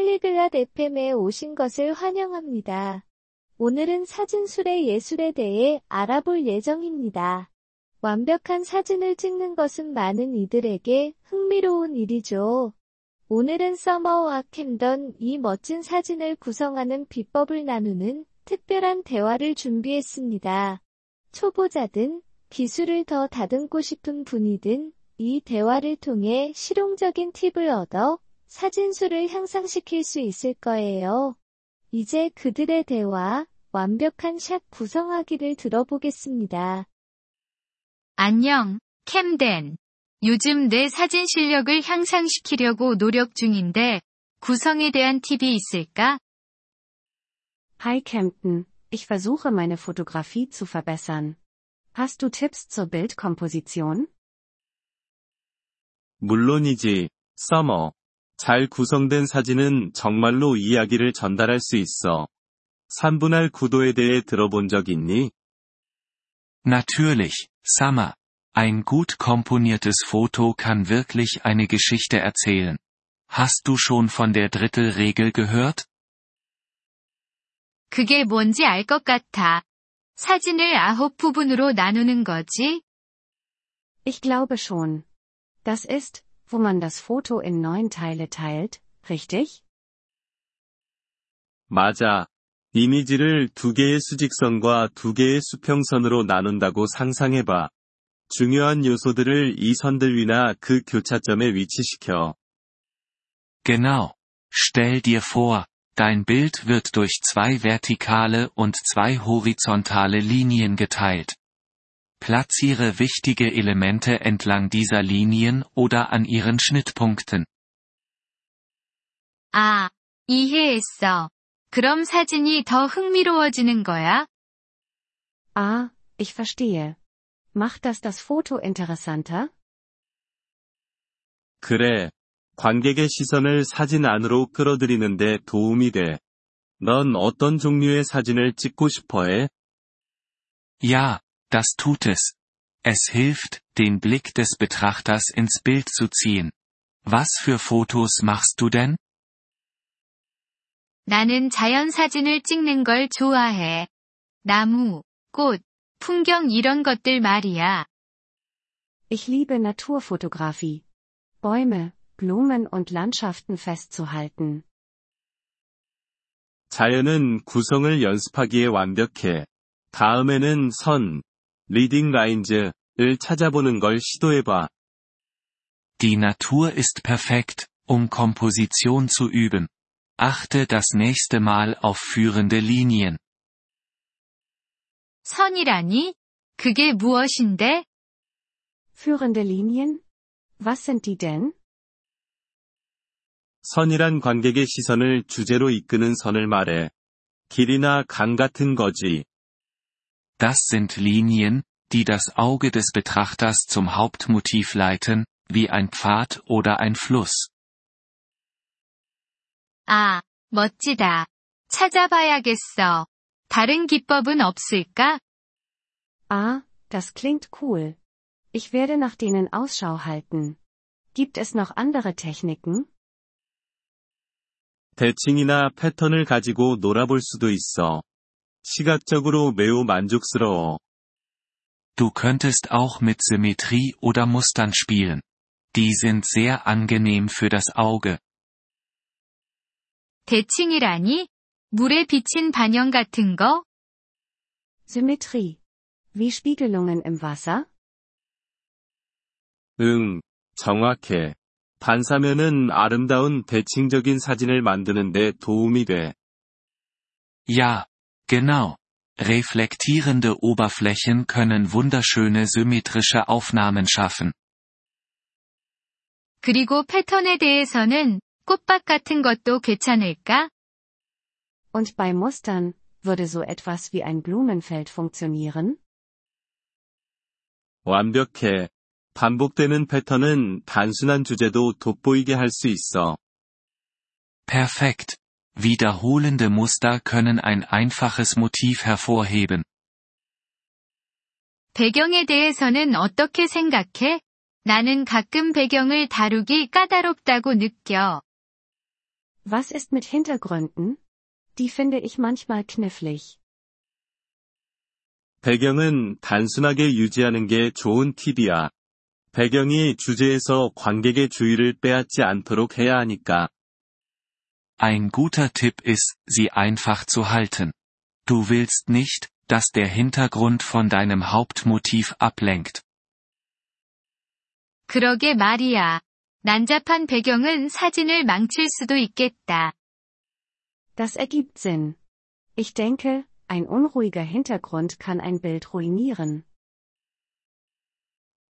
팔리글랏 FM에 오신 것을 환영합니다. 오늘은 사진술의 예술에 대해 알아볼 예정입니다. 완벽한 사진을 찍는 것은 많은 이들에게 흥미로운 일이죠. 오늘은 서머와 캠던 이 멋진 사진을 구성하는 비법을 나누는 특별한 대화를 준비했습니다. 초보자든 기술을 더 다듬고 싶은 분이든 이 대화를 통해 실용적인 팁을 얻어 사진수를 향상시킬 수 있을 거예요. 이제 그들의 대화, 완벽한 샷 구성하기를 들어보겠습니다. 안녕, 캠덴. 요즘 내 사진 실력을 향상시키려고 노력 중인데, 구성에 대한 팁이 있을까? Hi Camden, ich versuche meine Fotografie zu verbessern. Hast du Tipps zur Bildkomposition? 물론이지, 서머. 잘 구성된 사진은 정말로 이야기를 전달할 수 있어. 3분할 구도에 대해 들어본 적 있니? Natürlich, Summer. Ein gut komponiertes Foto kann wirklich eine Geschichte erzählen. Hast du schon von der Drittelregel gehört? 그게 뭔지 알 것 같아. 사진을 아홉 부분으로 나누는 거지? Ich glaube schon. Das ist, wo man das Foto in neun Teile teilt, richtig? 맞아. 이미지를 두 개의 수직선과 두 개의 수평선으로 나눈다고 상상해봐. 중요한 요소들을 이 선들 위나 그 교차점에 위치시켜. Genau. Stell dir vor, dein Bild wird durch zwei vertikale und zwei horizontale Linien geteilt. Platziere wichtige Elemente entlang dieser Linien oder an ihren Schnittpunkten. Ah, 이해했어. 그럼 사진이 더 흥미로워지는 거야? Ah, ich verstehe. Macht das das Foto interessanter? 그래. 관객의 시선을 사진 안으로 끌어들이는데 도움이 돼. 넌 어떤 종류의 사진을 찍고 싶어 해? Ja, das tut es. Es hilft, den Blick des Betrachters ins Bild zu ziehen. Was für Fotos machst du denn? 나는 자연 찍는 걸 좋아해. 나무, 꽃, 풍경 이런 것들 말이야. Ich liebe Naturfotografie. Bäume, Blumen und Landschaften festzuhalten. 자연은 구성을 연습하기에 완벽해. 다음에는 선, 리딩 라인즈를 찾아보는 걸 시도해봐. Die Natur ist perfekt, um Komposition zu üben. Achte das nächste Mal auf führende Linien. 선이라니? 그게 무엇인데? Führende Linien? Was sind die denn? 선이란 관객의 시선을 주제로 이끄는 선을 말해. 길이나 강 같은 거지. Das sind Linien, die das Auge des Betrachters zum Hauptmotiv leiten, wie ein Pfad oder ein Fluss. Ah, 멋지다. 찾아봐야겠어. 다른 기법은 없을까? Ah, das klingt cool. Ich werde nach denen Ausschau halten. Gibt es noch andere Techniken? 대칭이나 패턴을 가지고 놀아볼 수도 있어. 시각적으로 매우 만족스러워. Du könntest auch mit Symmetrie oder Mustern spielen. Die sind sehr angenehm für das Auge. 대칭이라니? 물에 비친 반영 같은 거? Symmetrie. Wie Spiegelungen im Wasser? 응, 정확해. 반사면은 아름다운 대칭적인 사진을 만드는 데 도움이 돼. Ja, Genau. Reflektierende Oberflächen können wunderschöne symmetrische Aufnahmen schaffen. 그리고 패턴에 대해서는 꽃밭 같은 것도 괜찮을까? Und bei Mustern würde so etwas wie ein Blumenfeld funktionieren? 완벽해. 반복되는 패턴은 단순한 주제도 돋보이게 할 수 있어. Perfekt. Wiederholende Muster können ein einfaches Motiv hervorheben. 배경에 대해서는 어떻게 생각해? 나는 가끔 배경을 다루기 까다롭다고 느껴. Was ist mit Hintergründen? Die finde ich manchmal knifflig. 배경은 단순하게 유지하는 게 좋은 팁이야. 배경이 주제에서 관객의 주의를 빼앗지 않도록 해야 하니까. Ein guter Tipp ist, sie einfach zu halten. Du willst nicht, dass der Hintergrund von deinem Hauptmotiv ablenkt. 그러게 말이야. 난잡한 배경은 사진을 망칠 수도 있겠다. Das ergibt Sinn. Ich denke, ein unruhiger Hintergrund kann ein Bild ruinieren.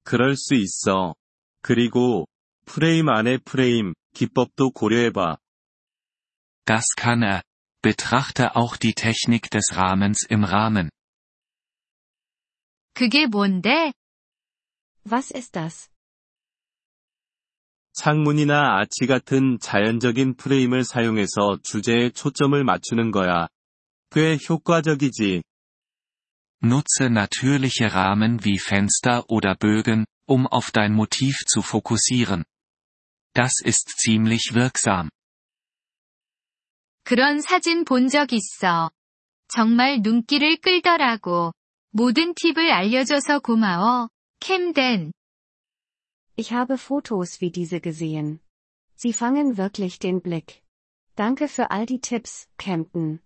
그럴 수 있어. 그리고 프레임 안에 프레임 기법도 고려해봐. Das kann er. Betrachte auch die Technik des Rahmens im Rahmen. 그게 뭔데? Was ist das? 창문이나 아치 같은 자연적인 프레임을 사용해서 주제에 초점을 맞추는 거야. 꽤 효과적이지. Nutze natürliche Rahmen wie Fenster oder Bögen, um auf dein Motiv zu fokussieren. Das ist ziemlich wirksam. 그런 사진 본 적 있어. 정말 눈길을 끌더라고. 모든 팁을 알려줘서 고마워, 캠덴. Ich habe Fotos wie diese gesehen. Sie fangen wirklich den Blick. Danke für all die Tipps, Camden.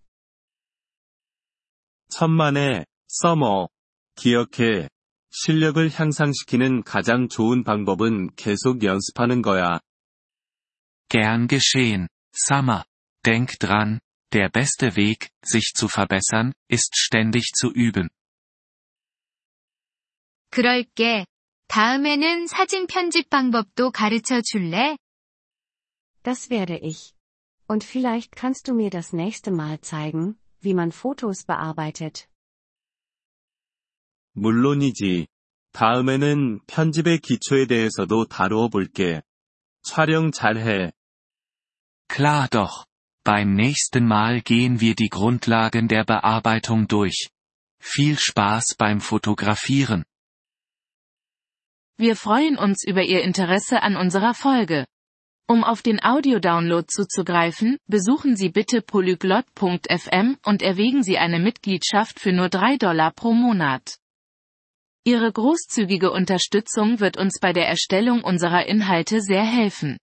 천만에, 서머. 기억해. 실력을 향상시키는 가장 좋은 방법은 계속 연습하는 거야. Gern geschehen, Summer. Denk dran, der beste Weg, sich zu verbessern, ist ständig zu üben. 그럴게. 다음에는 사진 편집 방법도 가르쳐 줄래? Das werde ich. Und vielleicht kannst du mir das nächste Mal zeigen, wie man Fotos bearbeitet. 물론이지. 다음에는 편집의 기초에 대해서도 다루어 볼게. 촬영 잘해. Klar doch. Beim nächsten Mal gehen wir die Grundlagen der Bearbeitung durch. Viel Spaß beim Fotografieren. Wir freuen uns über Ihr Interesse an unserer Folge. Um auf den Audiodownload zuzugreifen, besuchen Sie bitte polyglot.fm und erwägen Sie eine Mitgliedschaft für nur 3 Dollar pro Monat. Ihre großzügige Unterstützung wird uns bei der Erstellung unserer Inhalte sehr helfen.